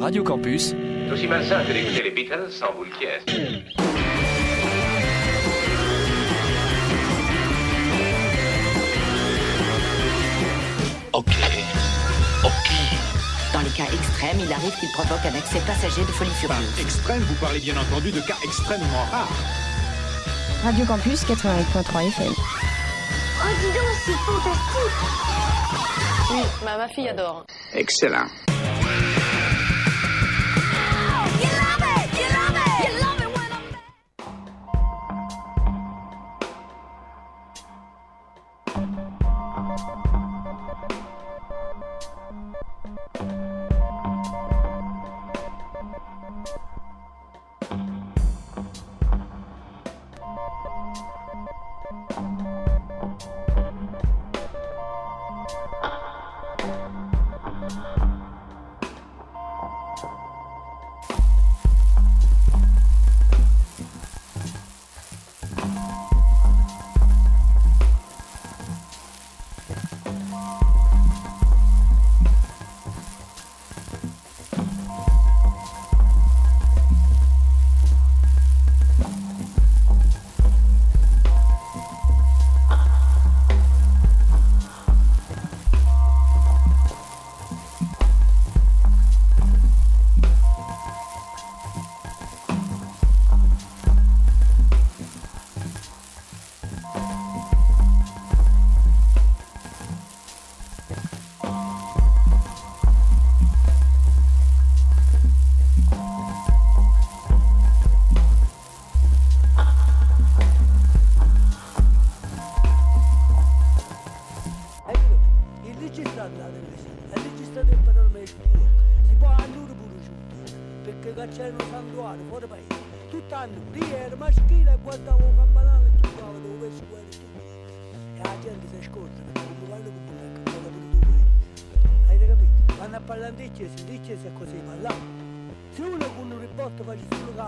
Radio Campus. C'est aussi malsain que d'écouter les Beatles sans boule qui est. Ok. Ok. Dans les cas extrêmes, il arrive qu'il provoque un excès passager de folie Par furieuse. extrême, vous parlez bien entendu de cas extrêmement rares. Radio Campus 88.3 FM. Oh, dis donc, c'est fantastique Oui, ma, ma fille adore. Excellent.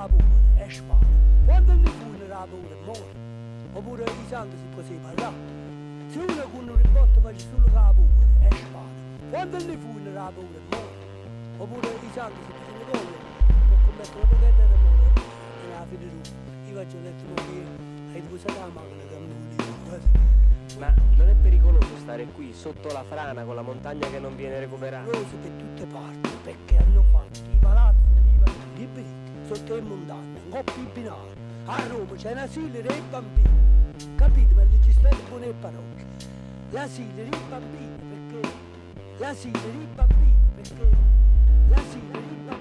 Capo, è spara. Quando ne la paura è morto. Oppure i santi si così parlando. Se uno con un riporto fa solo la paura, è spara. Quando ne la paura è morto. Oppure i santi si così come può commettere la pochetta di amore e la fine tu. Io faccio letto che hai due la macchina che mi vuole Ma non è pericoloso stare qui sotto la frana con la montagna che non viene recuperata? rose per tutte parti perché sotto le montagne, più binari. A Roma c'è un asilo dei bambini, capite? Ma il legislato buone le parole. L'asilo dei bambini perché l'asilo dei bambini perché l'asilo dei bambini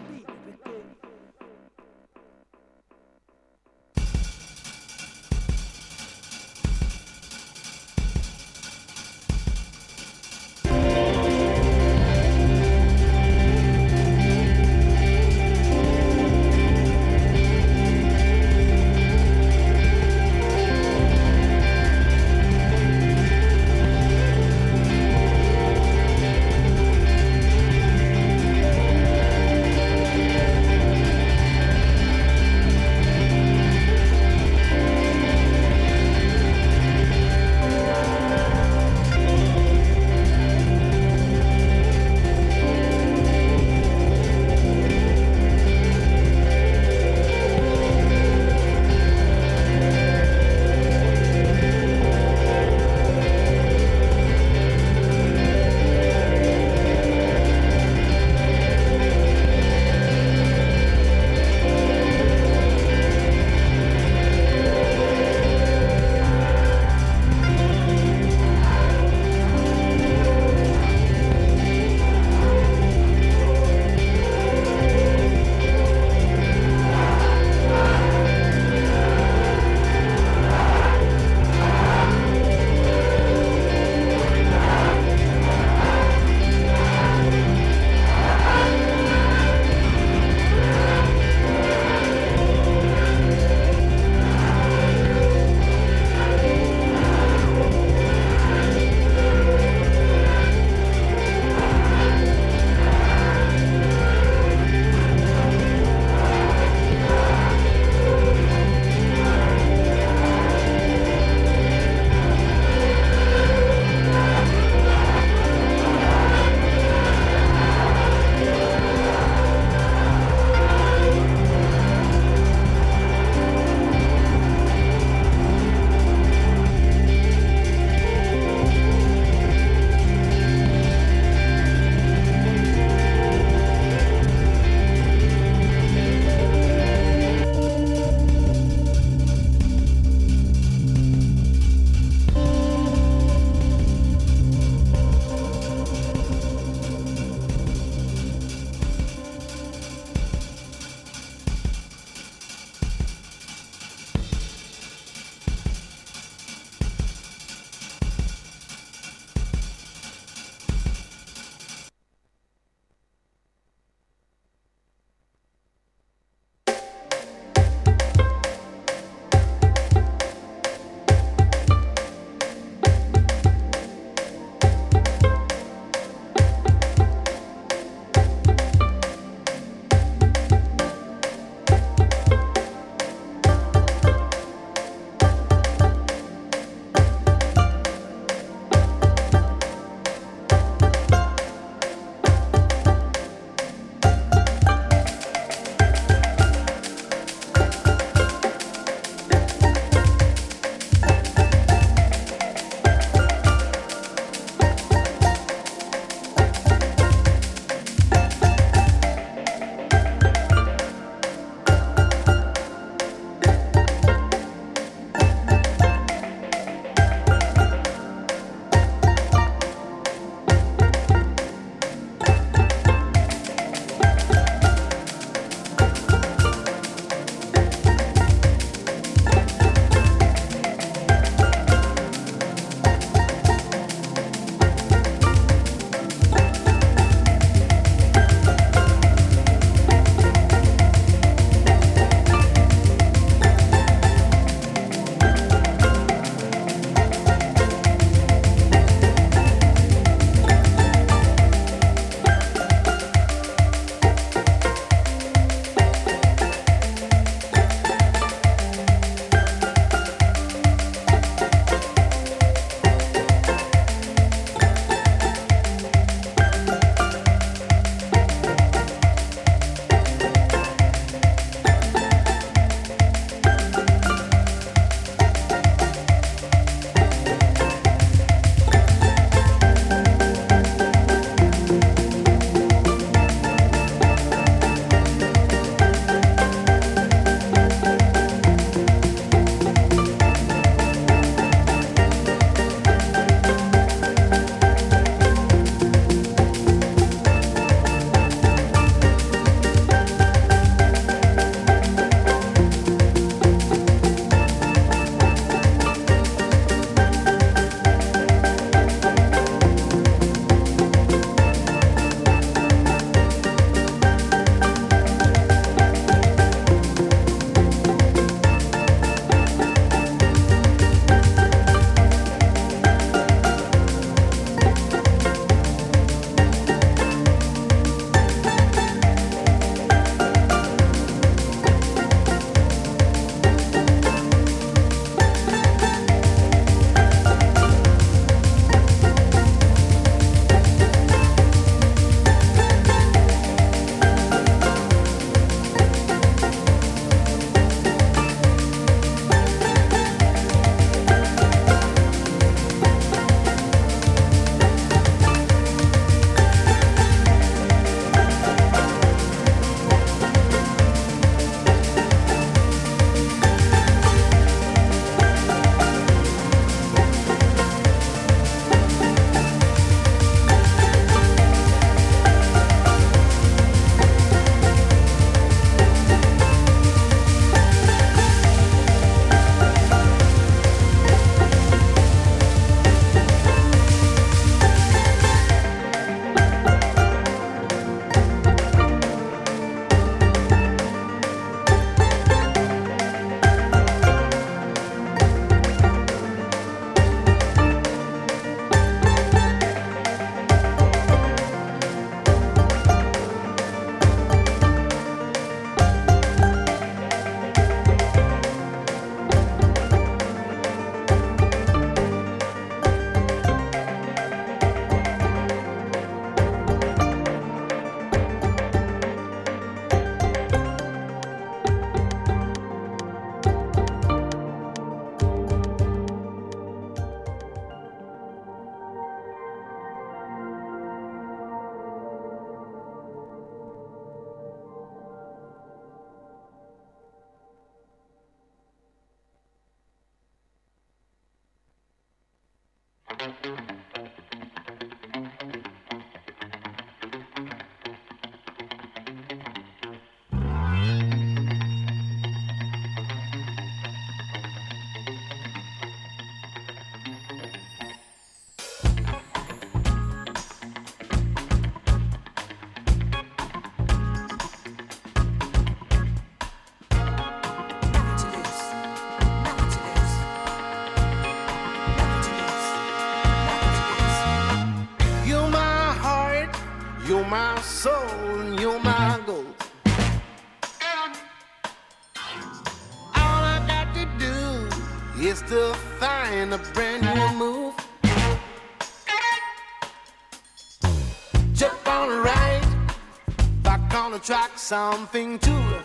on the track, something to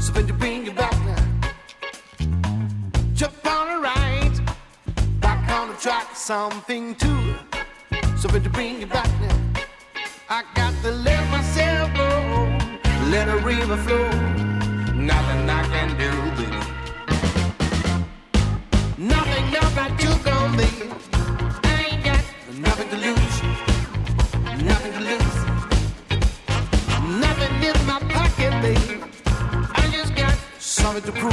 something to bring you back now. Jump on the right, back on the track, something to something to bring you back now. I got to oh. let myself go, let a river flow. Nothing I can do, baby. Nothing, nothing you gon' be. I ain't got nothing to lose, nothing to lose. In my pocket, baby. I just got something to prove,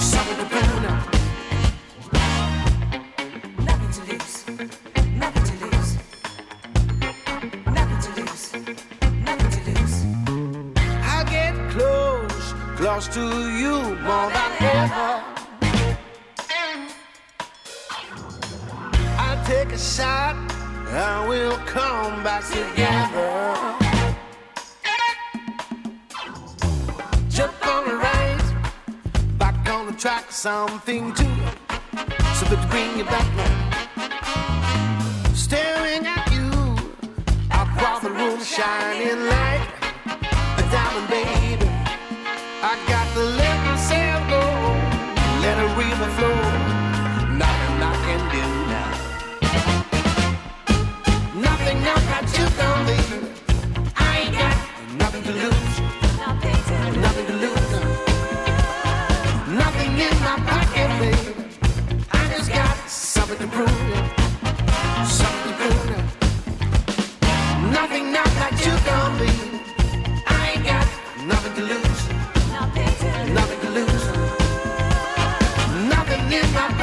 something to prove now. Nothing to lose. Nothing to lose. Nothing to lose. Nothing to lose. I get close, close to you more than ever. I take a shot, and we'll come back together. Something to, something to bring you back now. Staring at you across the room, shining like a diamond, baby. I got let myself go, let a river flow. do not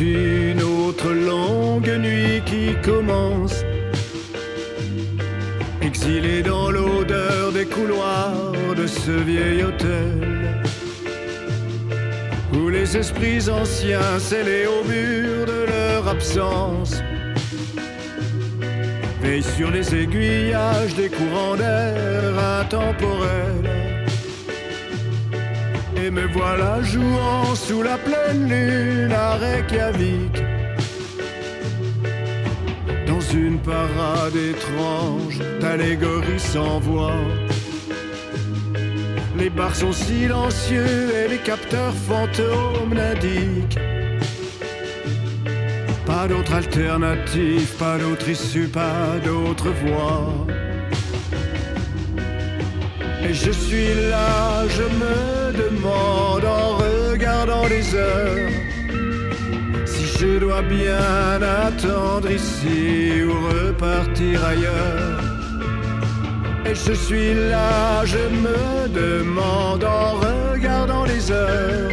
Une autre longue nuit qui commence. Exilé dans l'odeur des couloirs de ce vieil hôtel. Où les esprits anciens scellés au mur de leur absence veillent sur les aiguillages des courants d'air intemporels et me voilà jouant sous la pleine lune à Reykjavik. Dans une parade étrange d'allégories sans voix. Les bars sont silencieux et les capteurs fantômes n'indiquent Pas d'autre alternative, pas d'autre issue, pas d'autre voie. Je suis là, je me demande en regardant les heures si je dois bien attendre ici ou repartir ailleurs. Et je suis là, je me demande en regardant les heures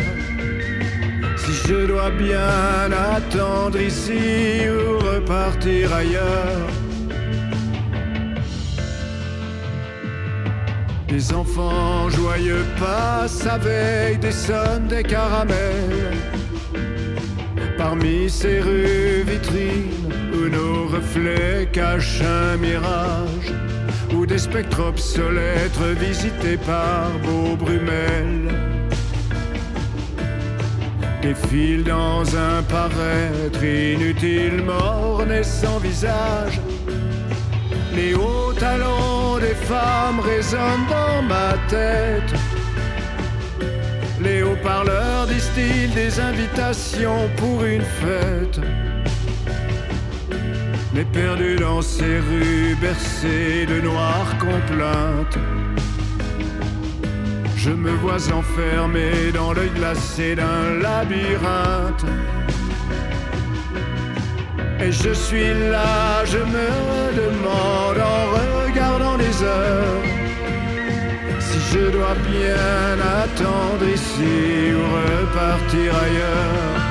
si je dois bien attendre ici ou repartir ailleurs. Les enfants joyeux passent à veille des sons des caramels. Parmi ces rues vitrines où nos reflets cachent un mirage, ou des spectres obsolètes visités par beaux brumelles. Défilent dans un paraître inutile, morne et sans visage. Les hauts talons des femmes résonnent dans ma tête. Les haut-parleurs distillent des invitations pour une fête. Mais perdu dans ces rues bercées de noires complaintes, je me vois enfermé dans l'œil glacé d'un labyrinthe. Et je suis là, je me demande en heures si je dois bien attendre ici ou repartir ailleurs.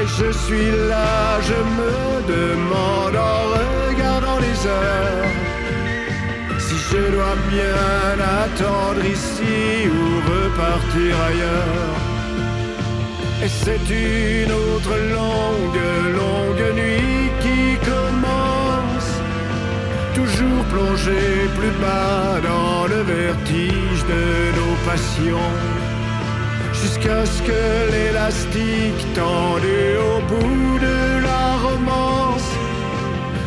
Et je suis là, je me demande en regardant les heures si je dois bien attendre ici ou repartir ailleurs. Et c'est une autre longue, longue nuit qui commence. Toujours plongée plus bas dans le vertige de nos passions. Jusqu'à ce que l'élastique tendu au bout de la romance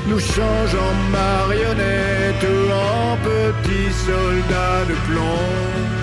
nous change en marionnettes en petits soldats de plomb.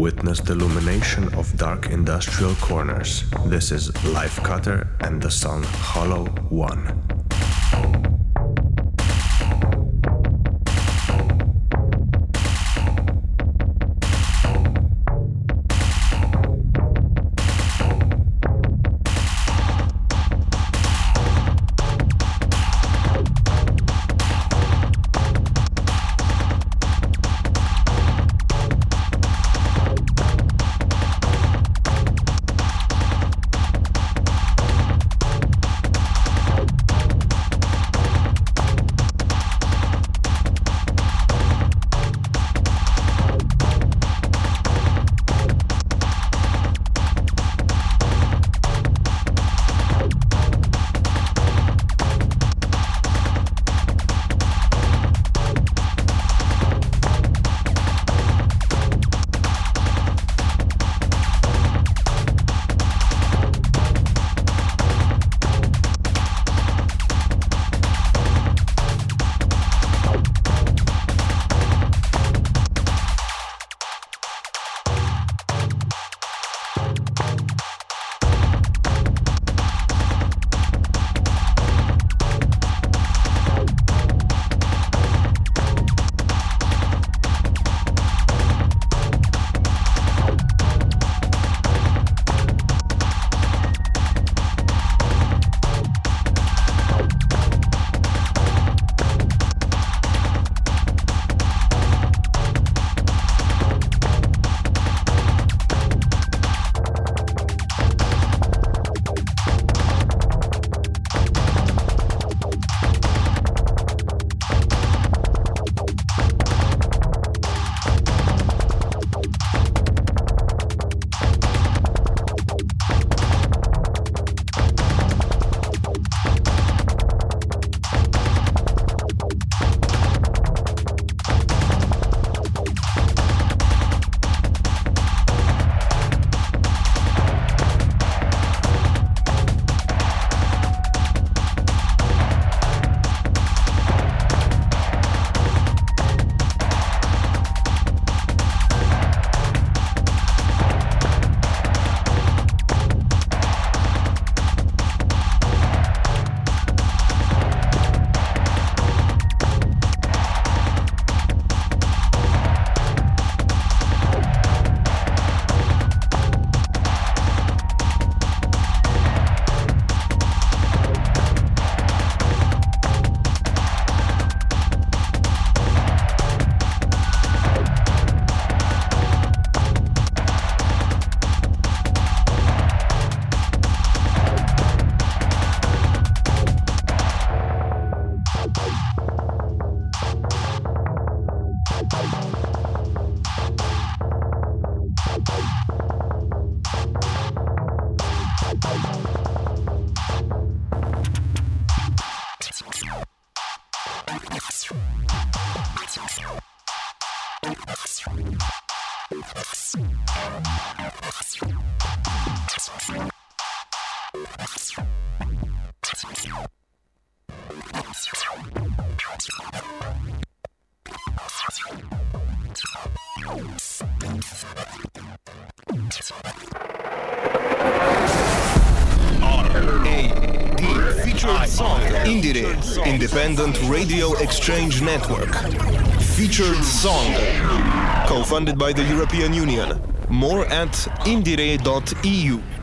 Witness the illumination of dark industrial corners. This is Life Cutter and the Sun Hollow 1. Independent Radio Exchange Network. Featured song co-funded by the European Union. More at indire.eu.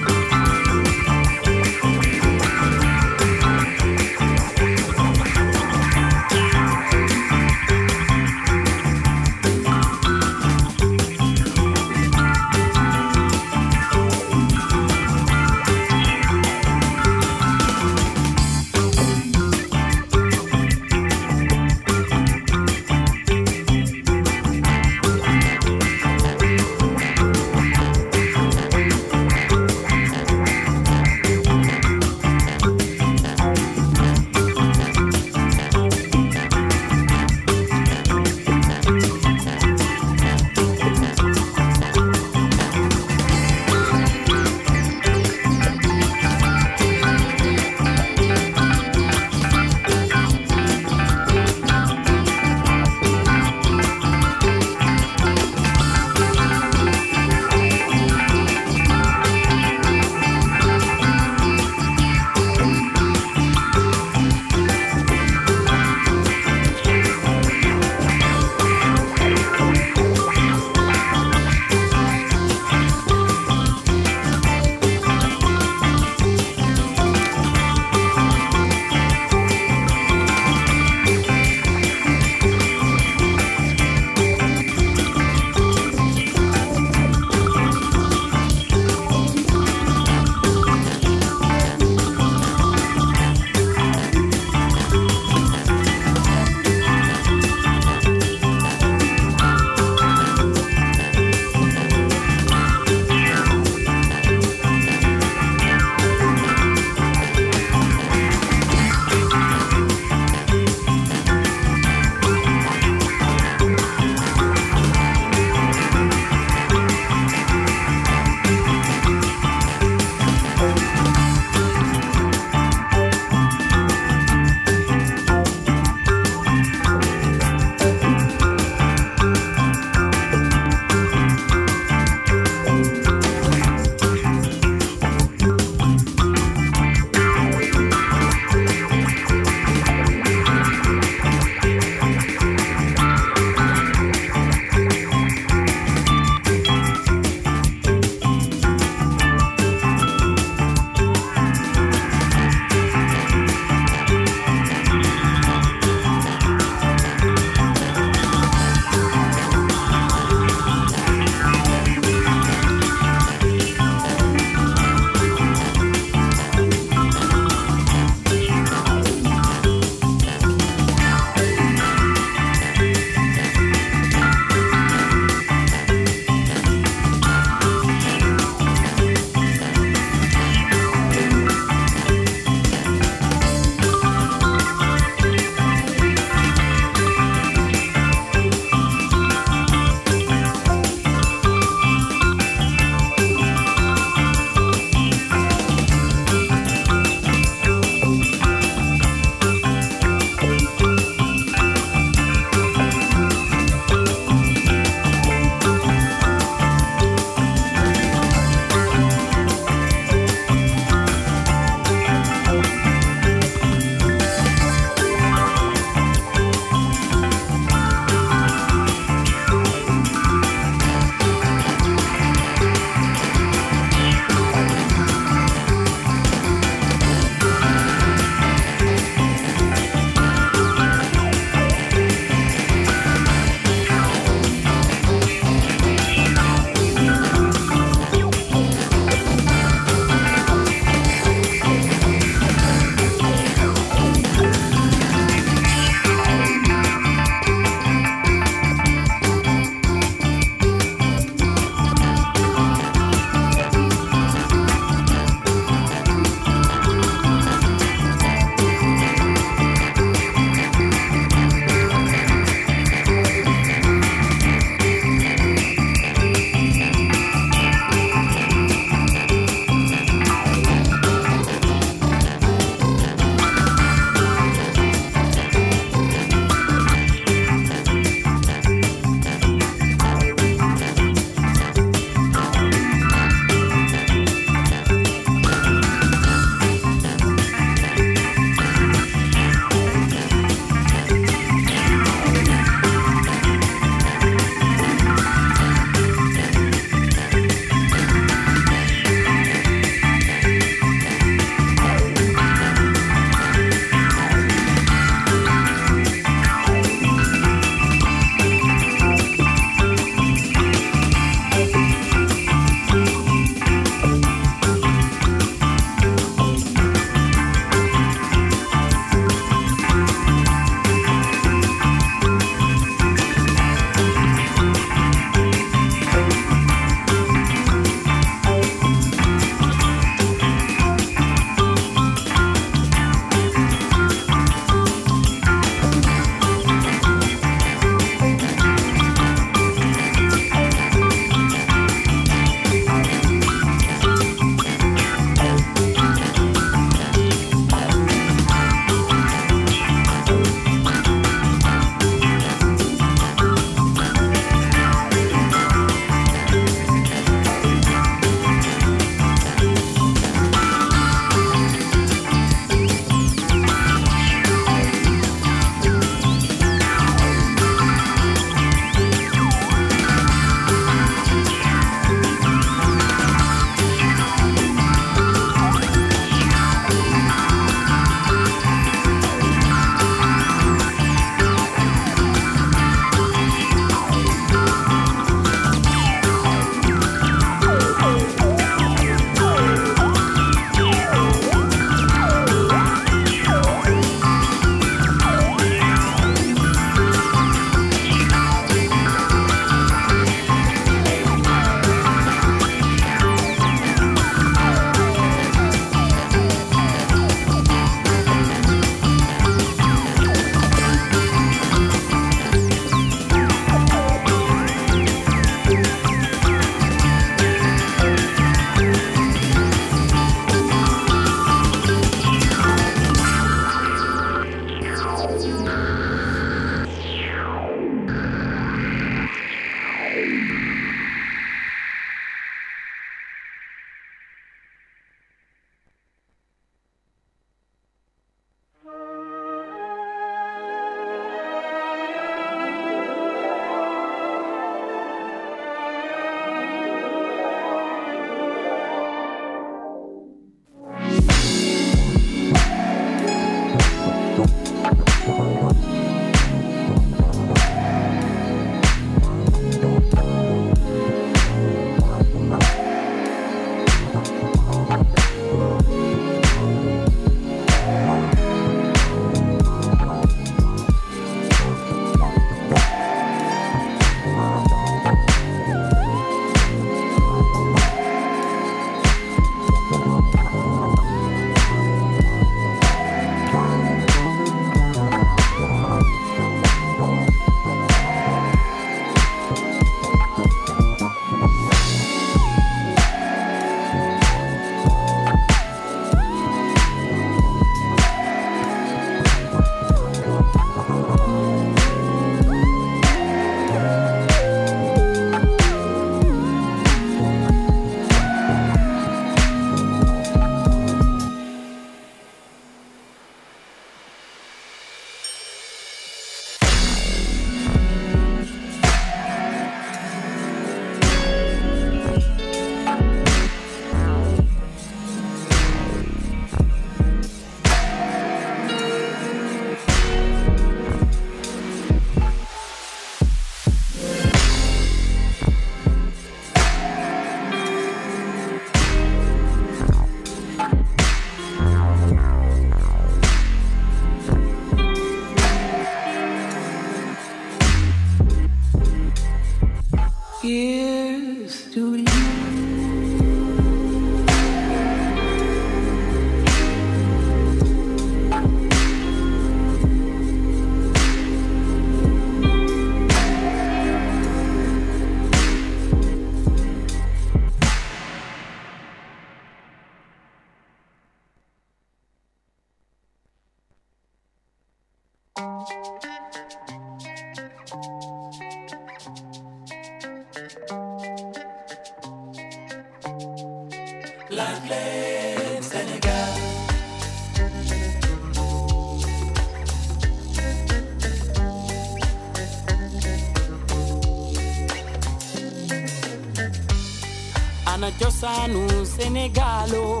cosaanu Sénégalo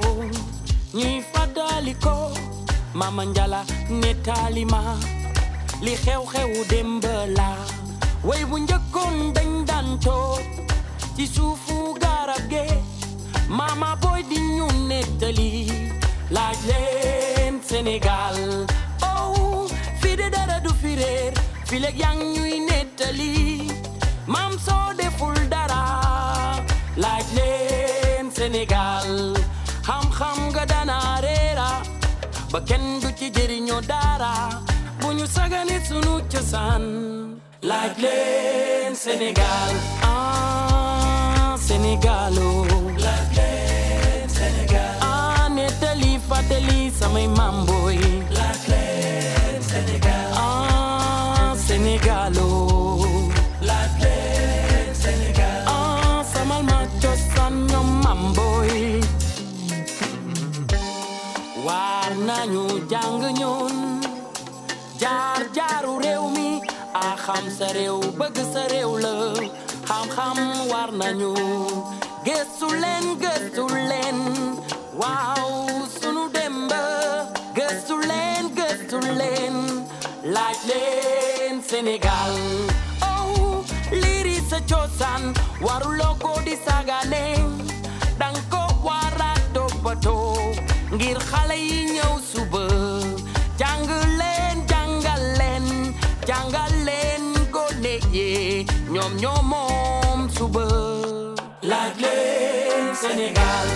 ñuy fàttali ko Mama Njala nettali ma li xew-xewu démb la way bu njëkkoon dañ daan ci suufu garab ge mama boy di ñu nettali laaj leen Sénégal oh fii de dara du fi réer fii léegi yaa ñuy soo deful kenn du ci jëriñoo dara bu ñu sagane sunu Sénégal ah Sénégalo laaj leen Sénégal ah nettali fàttali samay maam booy war nañu jàng ñun jaar jaaru réew mi a xam sa réew bëgg sa réew la war nañu gëstu leen gëstu leen sunu demb gëstu leen gëstu leen Sénégal oh liiri sa cosaan waruloo ko di sagane ngir xale yi ñëw suba. Jàng leen jàngal leen jàngal leen gone yi. Ñoom ñoo moom suba. Laaj leen Sénégal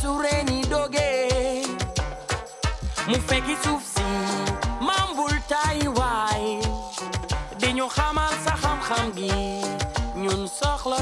sureni doge. Mufeki sufsi mambul taiwai di ñu xamal sa xam-xam gi ñun soxla